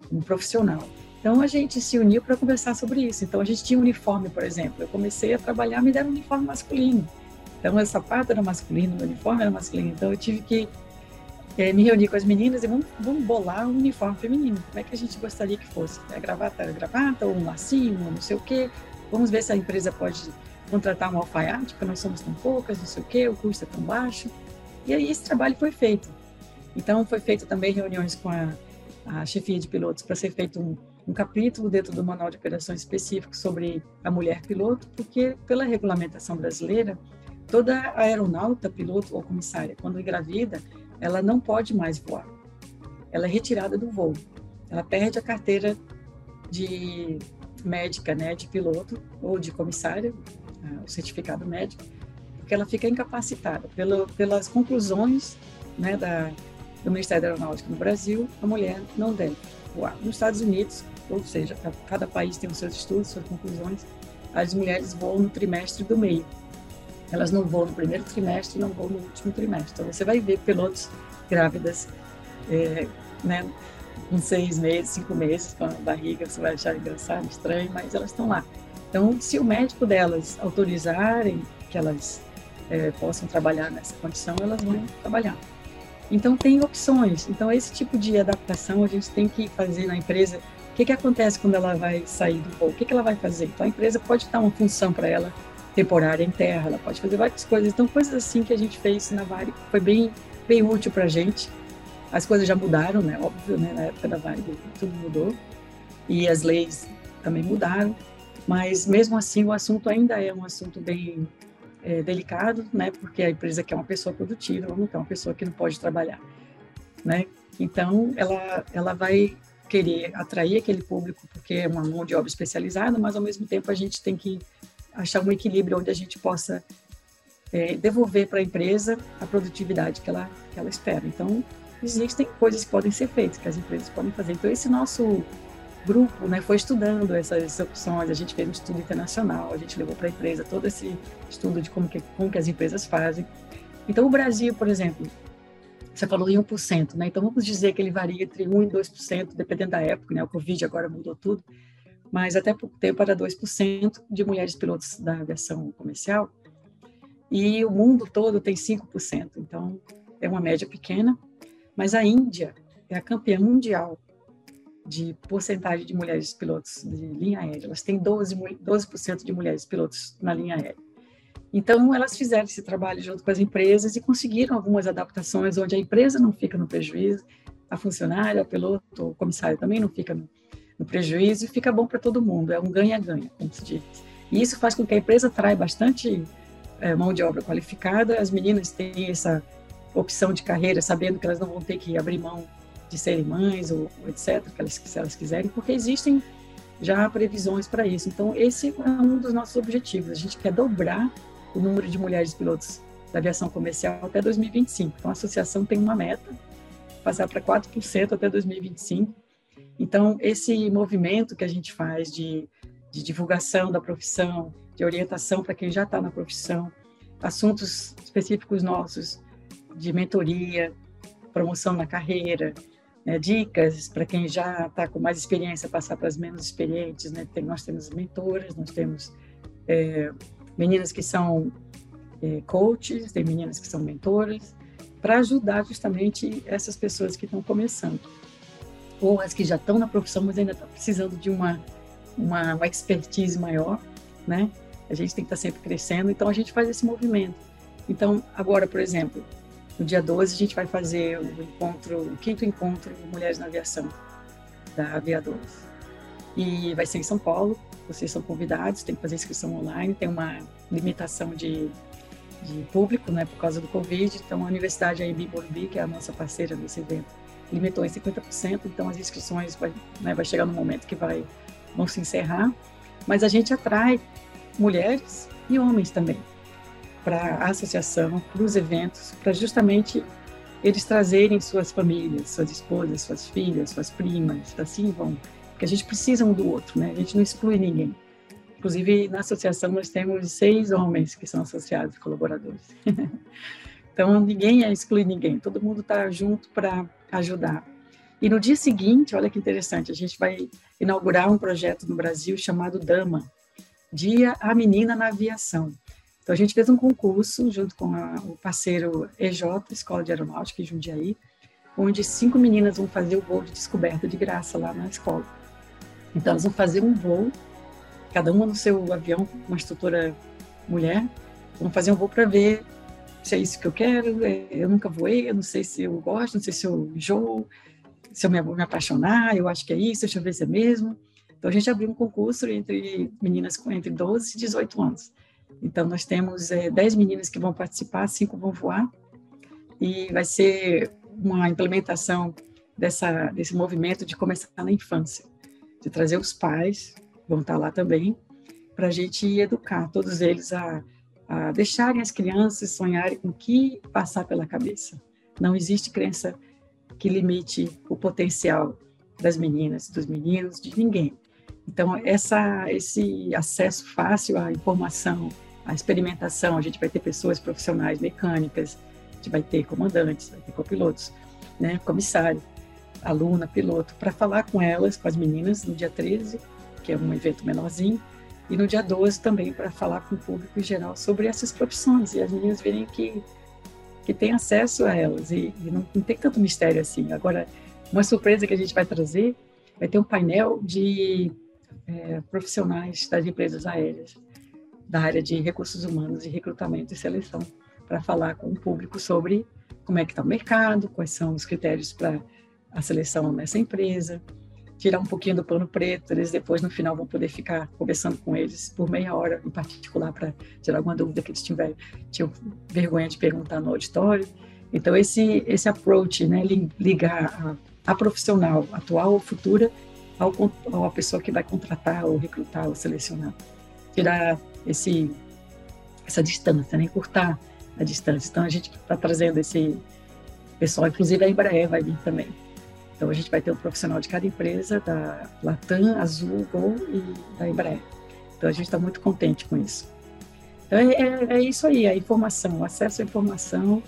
como profissional. Então, a gente se uniu para conversar sobre isso. Então, a gente tinha um uniforme, por exemplo. Eu comecei a trabalhar, me deram um uniforme masculino. Então, essa parte era masculino, o uniforme era masculino. Então, eu tive que é, me reuni com as meninas e vamos, vamos bolar um uniforme feminino. Como é que a gente gostaria que fosse? A gravata, a gravata, ou um lacinho, ou não sei o quê. Vamos ver se a empresa pode contratar um alfaiate, porque nós somos tão poucas, não sei o quê, o custo é tão baixo. E aí esse trabalho foi feito. Então, foi feito também reuniões com a, a chefia de pilotos para ser feito um, um capítulo dentro do manual de operações específico sobre a mulher piloto, porque pela regulamentação brasileira, toda aeronauta, piloto ou comissária, quando engravida, ela não pode mais voar. Ela é retirada do voo. Ela perde a carteira de médica, né, de piloto ou de comissária, ah, o certificado médico, porque ela fica incapacitada pelo, pelas conclusões, né, da, do Ministério da Aeronáutica no Brasil, a mulher não deve voar. Nos Estados Unidos, ou seja, cada país tem os seus estudos, suas conclusões, as mulheres voam no trimestre do meio elas não voam no primeiro trimestre, não voam no último trimestre. Então, você vai ver pilotos grávidas, é, né, com seis meses, cinco meses, com a barriga, você vai achar engraçado, estranho, mas elas estão lá. Então, se o médico delas autorizarem que elas é, possam trabalhar nessa condição, elas vão trabalhar. Então, tem opções. Então, esse tipo de adaptação a gente tem que fazer na empresa. O que, que acontece quando ela vai sair do voo? O que, que ela vai fazer? Então, a empresa pode dar uma função para ela temporária em terra, ela pode fazer várias coisas. Então, coisas assim que a gente fez na Vale foi bem, bem útil para a gente. As coisas já mudaram, né? Óbvio, né? Na época da Vale tudo mudou. E as leis também mudaram. Mas, mesmo assim, o assunto ainda é um assunto bem é, delicado, né? Porque a empresa quer uma pessoa produtiva, não quer uma pessoa que não pode trabalhar, né? Então, ela, ela vai querer atrair aquele público porque é uma mão de obra especializada, mas ao mesmo tempo a gente tem que achar um equilíbrio onde a gente possa é, devolver para a empresa a produtividade que ela, que ela espera. Então, existem coisas que podem ser feitas, que as empresas podem fazer. Então, esse nosso grupo né, foi estudando essas opções, a gente fez um estudo internacional, a gente levou para a empresa todo esse estudo de como que, como que as empresas fazem. Então, o Brasil, por exemplo, você falou em 1%, né? Então, vamos dizer que ele varia entre 1% e 2%, dependendo da época, né? O Covid agora mudou tudo, mas até pouco tempo era 2% de mulheres pilotos da aviação comercial, e o mundo todo tem 5%, então é uma média pequena, mas a Índia é a campeã mundial de porcentagem de mulheres pilotos de linha aérea. Elas têm 12%, 12 de mulheres pilotos na linha aérea. Então, elas fizeram esse trabalho junto com as empresas e conseguiram algumas adaptações onde a empresa não fica no prejuízo, a funcionária, o piloto, o comissário também não fica no, no prejuízo e fica bom para todo mundo. É um ganha-ganha, como se diz. E isso faz com que a empresa traia bastante é, mão de obra qualificada. As meninas têm essa opção de carreira, sabendo que elas não vão ter que abrir mão de serem mães ou, ou etc, que elas, se elas quiserem, porque existem já previsões para isso. Então, esse é um dos nossos objetivos. A gente quer dobrar o número de mulheres pilotos da aviação comercial até 2025. Então, a associação tem uma meta, passar para 4% até 2025. Então, esse movimento que a gente faz de, de divulgação da profissão, de orientação para quem já está na profissão, assuntos específicos nossos de mentoria, promoção na carreira, né, dicas para quem já está com mais experiência passar para as menos experientes. Né? Tem, nós temos mentoras, nós temos é, meninas que são é, coaches, tem meninas que são mentoras, para ajudar justamente essas pessoas que estão começando. Ou as que já estão na profissão, mas ainda estão precisando de uma, uma, uma expertise maior, né? A gente tem que estar tá sempre crescendo, então a gente faz esse movimento. Então, agora, por exemplo, no dia 12 a gente vai fazer o encontro, o quinto encontro de Mulheres na Aviação, da Aviadores. E vai ser em São Paulo, vocês são convidados, tem que fazer inscrição online, tem uma limitação de, de público, né, por causa do Covid, então a Universidade AIB Morumbi, que é a nossa parceira desse evento, limitou em 50%, então as inscrições vai, né, vai chegar no momento que vai, vão se encerrar, mas a gente atrai mulheres e homens também para a associação, para os eventos, para justamente eles trazerem suas famílias, suas esposas, suas filhas, suas primas, assim vão porque a gente precisa um do outro, né? A gente não exclui ninguém. Inclusive, na associação, nós temos seis homens que são associados, colaboradores. então, ninguém é excluir ninguém, todo mundo está junto para ajudar. E no dia seguinte, olha que interessante, a gente vai inaugurar um projeto no Brasil chamado Dama, Dia a Menina na Aviação. Então, a gente fez um concurso junto com a, o parceiro EJ, Escola de Aeronáutica, em Jundiaí, onde cinco meninas vão fazer o voo de descoberta de graça lá na escola. Então, elas vão fazer um voo, cada uma no seu avião, uma instrutora mulher, vão fazer um voo para ver se é isso que eu quero. É, eu nunca voei, eu não sei se eu gosto, não sei se eu enjoo, se eu me, me apaixonar, eu acho que é isso, deixa eu ver se é mesmo. Então, a gente abriu um concurso entre meninas com entre 12 e 18 anos. Então, nós temos é, 10 meninas que vão participar, 5 vão voar, e vai ser uma implementação dessa, desse movimento de começar na infância de trazer os pais, vão estar lá também, para a gente educar todos eles a, a deixarem as crianças sonharem com o que passar pela cabeça. Não existe crença que limite o potencial das meninas, dos meninos, de ninguém. Então, essa, esse acesso fácil à informação, à experimentação, a gente vai ter pessoas profissionais mecânicas, a gente vai ter comandantes, vai ter copilotos, né, comissário, aluna, piloto, para falar com elas, com as meninas, no dia 13, que é um evento menorzinho, e no dia 12 também para falar com o público em geral sobre essas profissões e as meninas verem que, que tem acesso a elas e, e não, não, tem tanto mistério assim. Agora, uma surpresa que a gente vai trazer vai ter um painel de é, profissionais das empresas aéreas, da área de recursos humanos e recrutamento e seleção, para falar com o público sobre como é que está o mercado, quais são os critérios para a seleção nessa empresa, tirar um pouquinho do pano preto, eles depois no final vão poder ficar conversando com eles por meia hora em particular para tirar alguma dúvida que eles tiverem, tinham vergonha de perguntar no auditório. Então esse esse approach, né, ligar a, a profissional atual ou futura ao, ao a pessoa que vai contratar ou recrutar ou selecionar, tirar esse essa distância, né, encurtar a distância. Então a gente está trazendo esse pessoal, inclusive a Embraer vai vir também então a gente vai ter um profissional de cada empresa, da Latam, Azul, Gol e da Embraer. Então a gente está muito contente com isso. Então é, é, é, isso aí, a informação, acesso à informação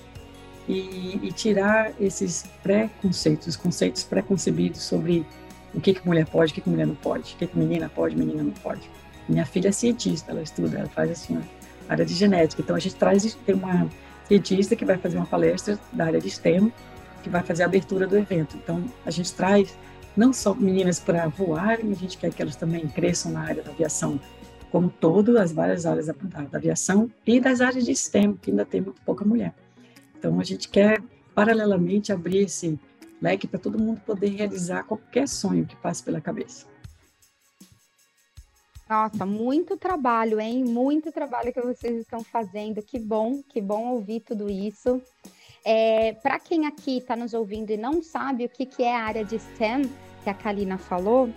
e, e tirar esses preconceitos, conceitos preconcebidos sobre o que, que mulher pode, o que, que mulher não pode, o que, que menina pode, menina não pode. Minha filha é cientista, ela estuda, ela faz assim, área de genética. Então a gente traz, tem uma cientista que vai fazer uma palestra da área de STEM que vai fazer a abertura do evento. Então, a gente traz não só meninas para voar, mas a gente quer que elas também cresçam na área da aviação como todo, as várias áreas da, da aviação e das áreas de STEM, que ainda tem muito pouca mulher. Então, a gente quer, paralelamente, abrir esse leque para todo mundo poder realizar qualquer sonho que passe pela cabeça. Nossa, muito trabalho, hein? Muito trabalho que vocês estão fazendo. Que bom, que bom ouvir tudo isso. É, Para quem aqui está nos ouvindo e não sabe o que, que é a área de STEM, que a Kalina falou,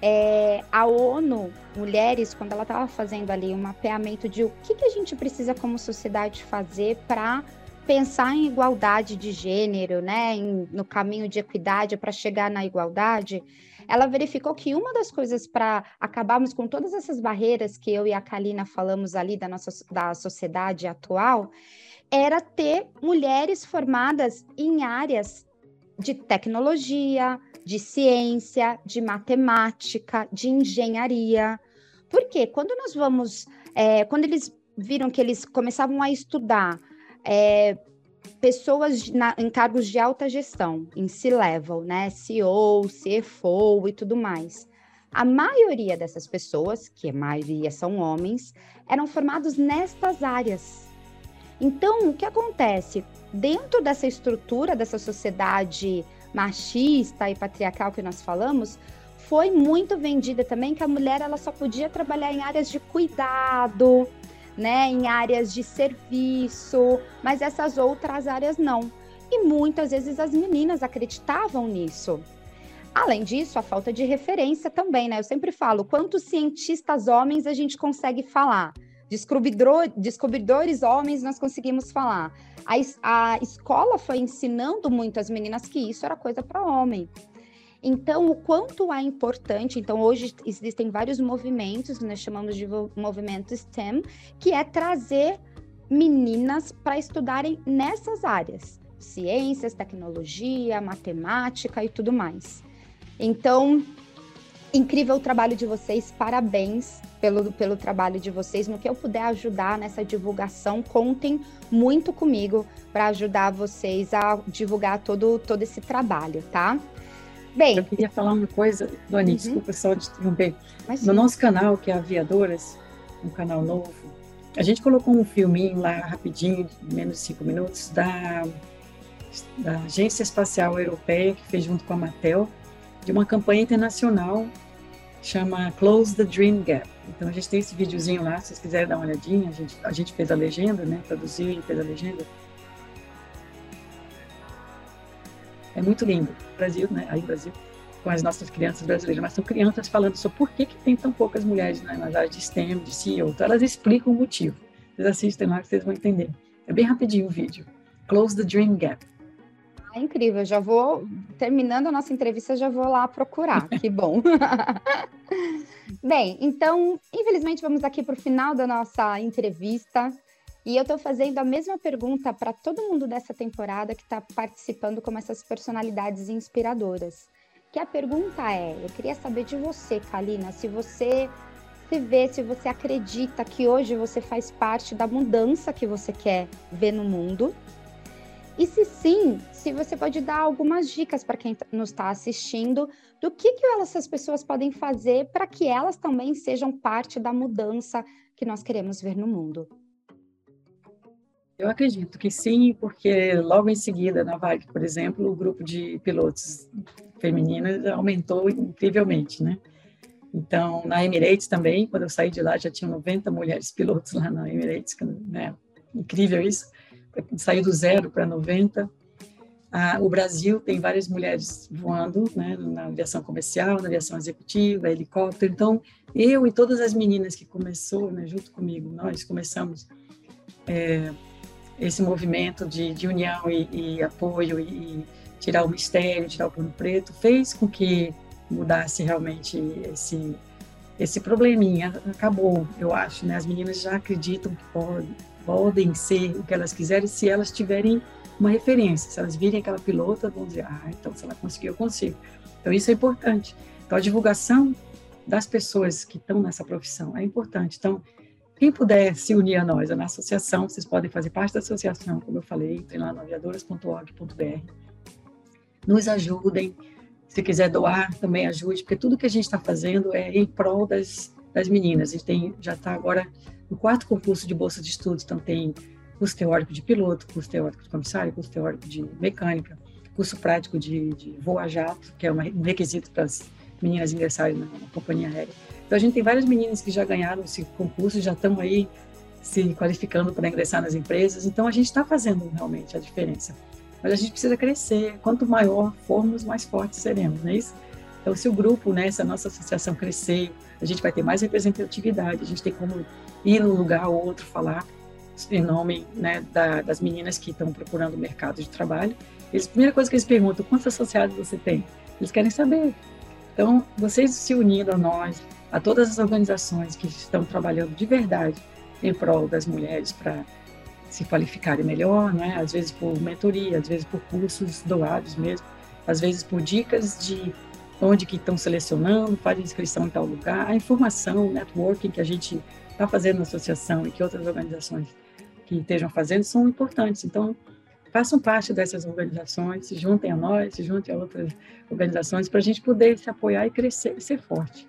é, a ONU Mulheres, quando ela estava fazendo ali um mapeamento de o que, que a gente precisa como sociedade fazer para pensar em igualdade de gênero, né, em, no caminho de equidade para chegar na igualdade, ela verificou que uma das coisas para acabarmos com todas essas barreiras que eu e a Kalina falamos ali da nossa da sociedade atual era ter mulheres formadas em áreas de tecnologia, de ciência, de matemática, de engenharia. Porque quando nós vamos, é, quando eles viram que eles começavam a estudar é, pessoas na, em cargos de alta gestão, em C-level, né, CEO, CFO e tudo mais. A maioria dessas pessoas, que a maioria são homens, eram formados nestas áreas. Então, o que acontece? Dentro dessa estrutura, dessa sociedade machista e patriarcal que nós falamos, foi muito vendida também que a mulher ela só podia trabalhar em áreas de cuidado, né, em áreas de serviço, mas essas outras áreas não. E muitas vezes as meninas acreditavam nisso. Além disso, a falta de referência também, né? Eu sempre falo, quantos cientistas homens a gente consegue falar? Descobridor, descobridores homens nós conseguimos falar. A, a escola foi ensinando muito as meninas que isso era coisa para homem. Então, o quanto é importante, então hoje existem vários movimentos, nós chamamos de movimento STEM, que é trazer meninas para estudarem nessas áreas, ciências, tecnologia, matemática e tudo mais. Então, incrível o trabalho de vocês, parabéns pelo, pelo trabalho de vocês. No que eu puder ajudar nessa divulgação, contem muito comigo para ajudar vocês a divulgar todo, todo esse trabalho, tá? Bem. Eu queria falar uma coisa, Doni, uhum. desculpa só de interromper. No nosso canal, que é Aviadoras, um canal novo, a gente colocou um filminho lá rapidinho, de menos de cinco minutos, da, da Agência Espacial Europeia, que fez junto com a Matel, de uma campanha internacional chama Close the Dream Gap. Então a gente tem esse videozinho lá, se vocês quiserem dar uma olhadinha, a gente, a gente fez a legenda, né? Traduziu e fez a legenda. É muito lindo. Brasil, né? Aí Brasil, com as nossas crianças brasileiras, mas são crianças falando sobre por que, que tem tão poucas mulheres né, nas áreas de STEM, de CEO. Então elas explicam o motivo. Vocês assistem lá que vocês vão entender. É bem rapidinho o vídeo. Close the Dream Gap. É incrível, já vou, terminando a nossa entrevista, já vou lá procurar, que bom. Bem, então, infelizmente, vamos aqui para o final da nossa entrevista. E eu estou fazendo a mesma pergunta para todo mundo dessa temporada que está participando como essas personalidades inspiradoras. Que a pergunta é: eu queria saber de você, Kalina, se você se vê, se você acredita que hoje você faz parte da mudança que você quer ver no mundo e se sim, se você pode dar algumas dicas para quem nos está assistindo do que, que essas pessoas podem fazer para que elas também sejam parte da mudança que nós queremos ver no mundo. Eu acredito que sim, porque logo em seguida, na Varig, por exemplo, o grupo de pilotos feminina aumentou incrivelmente, né? Então, na Emirates também, quando eu saí de lá, já tinha 90 mulheres pilotos lá na Emirates, né? Incrível isso. Saiu do zero para 90. Ah, o Brasil tem várias mulheres voando, né? Na aviação comercial, na aviação executiva, helicóptero. Então, eu e todas as meninas que começou, né, junto comigo, nós começamos é, esse movimento de, de união e, e apoio e, e tirar o mistério, tirar o pano preto, fez com que mudasse realmente esse esse probleminha. Acabou, eu acho, né? As meninas já acreditam que podem, podem ser o que elas quiserem se elas tiverem uma referência. Se elas virem aquela pilota, vão dizer, ah, então se ela conseguiu, eu consigo. Então isso é importante. Então a divulgação das pessoas que estão nessa profissão é importante. Então, quem puder se unir a nós, na associação, vocês podem fazer parte da associação, como eu falei, entrem lá no aviadoras.org.br. Nos ajudem, se quiser doar, também ajude, porque tudo que a gente está fazendo é em prol das, das meninas. A gente tem, já está agora no quarto concurso de bolsa de estudos, então tem curso teórico de piloto, curso teórico de comissário, curso teórico de mecânica, curso prático de, de voo a jato, que é um requisito para as meninas ingressarem na, na companhia aérea. Então a gente tem várias meninas que já ganharam esse concurso, já estão aí se qualificando para ingressar nas empresas. Então a gente está fazendo realmente a diferença. Mas a gente precisa crescer. Quanto maior formos, mais fortes seremos, não é isso? Então, se o grupo, né, se a nossa associação crescer, a gente vai ter mais representatividade, a gente tem como ir num lugar ou outro falar em nome né, da, das meninas que estão procurando o mercado de trabalho. Eles, a primeira coisa que eles perguntam, quantos associados você tem? Eles querem saber. Então, vocês se unindo a nós, a todas as organizações que estão trabalhando de verdade em prol das mulheres para se qualificarem melhor, né? às vezes por mentoria, às vezes por cursos doados mesmo, às vezes por dicas de onde que estão selecionando, faz inscrição em tal lugar, a informação, o networking que a gente está fazendo na associação e que outras organizações que estejam fazendo são importantes. Então, façam parte dessas organizações, se juntem a nós, se juntem a outras organizações para a gente poder se apoiar e crescer e ser forte.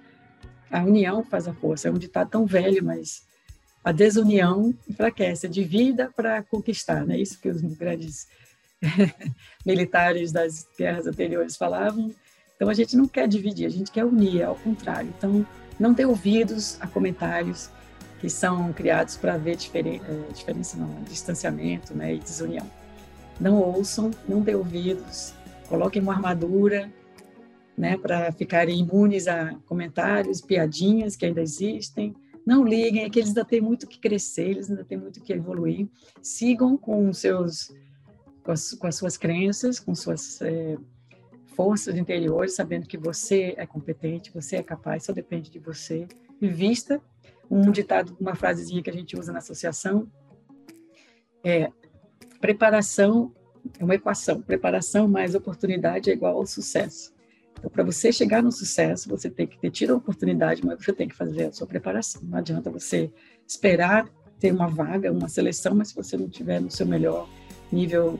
A união faz a força. É um ditado tão velho, mas a desunião enfraquece. De vida para conquistar, não é isso que os grandes militares das guerras anteriores falavam. Então a gente não quer dividir, a gente quer unir, é ao contrário. Então não dê ouvidos a comentários que são criados para ver diferen é, diferença, não, distanciamento né, e desunião. Não ouçam, não dê ouvidos, coloquem uma armadura né, para ficarem imunes a comentários, piadinhas que ainda existem. Não liguem, é que eles ainda têm muito que crescer, eles ainda têm muito que evoluir. Sigam com seus com as, com as suas crenças, com suas é, forças interiores, sabendo que você é competente, você é capaz, só depende de você. E vista um ditado, uma frasezinha que a gente usa na associação é preparação é uma equação, preparação mais oportunidade é igual ao sucesso. Então, para você chegar no sucesso, você tem que ter tido a oportunidade, mas você tem que fazer a sua preparação. Não adianta você esperar ter uma vaga, uma seleção, mas se você não tiver no seu melhor nível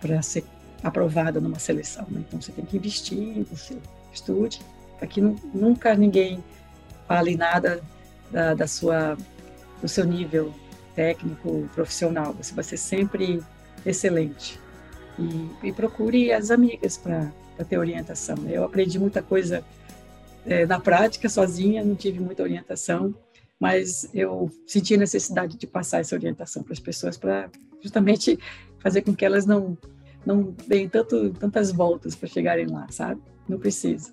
para ser aprovada numa seleção. Né? Então, você tem que investir, você estude, para que nunca ninguém fale nada da, da sua, do seu nível técnico, profissional. Você vai ser sempre excelente. E, e procure as amigas para ter orientação. Eu aprendi muita coisa é, na prática sozinha, não tive muita orientação, mas eu senti a necessidade de passar essa orientação para as pessoas para justamente fazer com que elas não não deem tanto, tantas voltas para chegarem lá, sabe? Não precisa.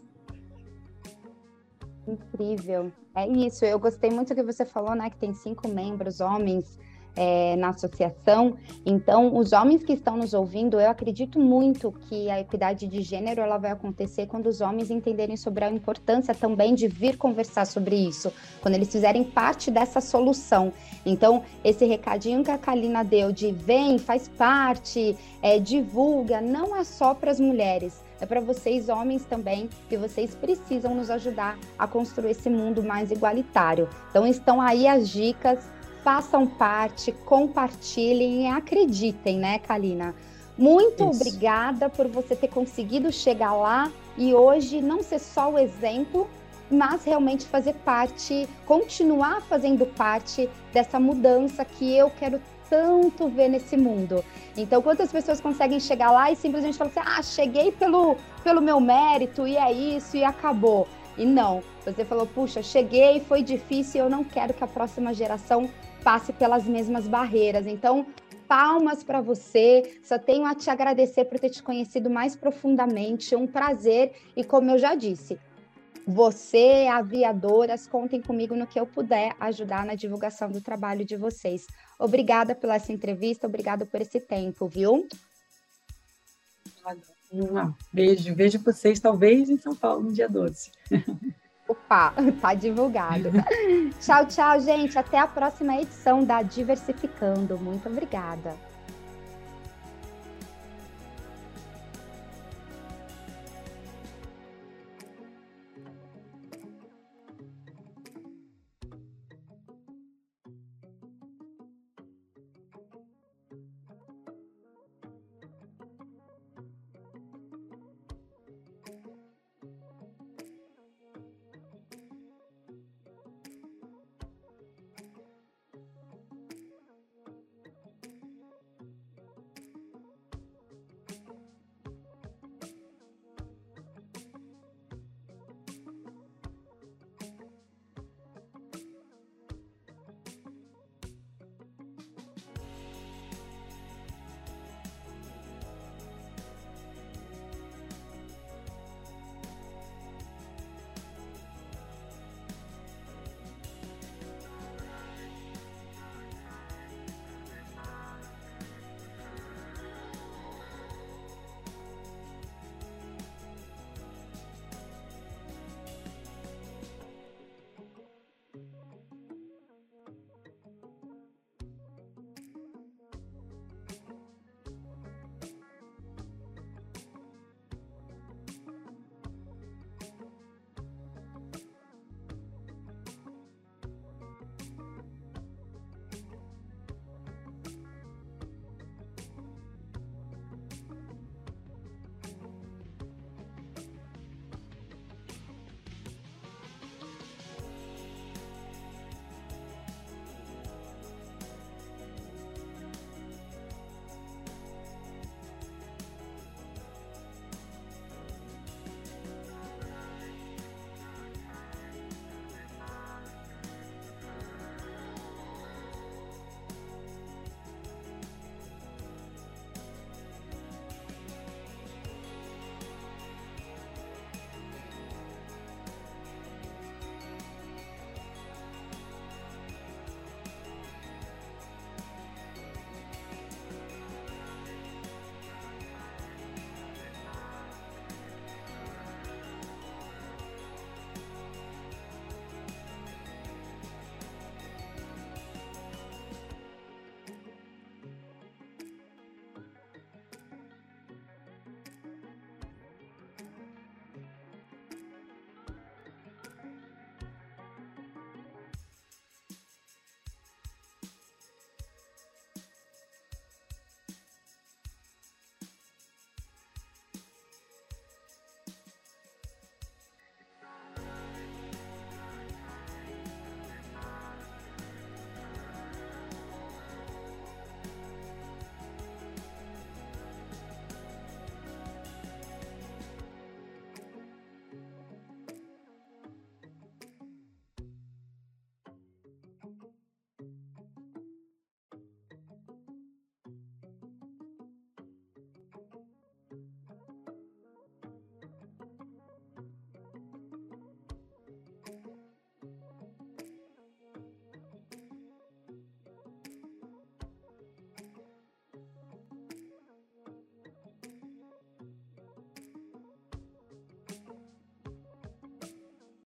Incrível. É isso. Eu gostei muito do que você falou, né? Que tem cinco membros homens é, na associação. Então, os homens que estão nos ouvindo, eu acredito muito que a equidade de gênero ela vai acontecer quando os homens entenderem sobre a importância também de vir conversar sobre isso, quando eles fizerem parte dessa solução. Então, esse recadinho que a Kalina deu de vem, faz parte, é, divulga, não é só para as mulheres, é para vocês, homens também, que vocês precisam nos ajudar a construir esse mundo mais igualitário. Então, estão aí as dicas façam parte, compartilhem e acreditem, né, Kalina? Muito Isso. obrigada por você ter conseguido chegar lá e hoje não ser só o exemplo, mas realmente fazer parte, continuar fazendo parte dessa mudança que eu quero tanto ver nesse mundo. Então, quantas pessoas conseguem chegar lá e simplesmente falar assim: ah, cheguei pelo, pelo meu mérito e é isso e acabou. E não, você falou: puxa, cheguei, foi difícil, eu não quero que a próxima geração passe pelas mesmas barreiras. Então, palmas para você. Só tenho a te agradecer por ter te conhecido mais profundamente. Um prazer. E como eu já disse, você, aviadoras, contem comigo no que eu puder ajudar na divulgação do trabalho de vocês. Obrigada pela essa entrevista, obrigada por esse tempo, viu? Um beijo, vejo vocês talvez em São Paulo no dia 12. Opa, tá divulgado. tchau, tchau, gente. Até a próxima edição da Diversificando. Muito obrigada.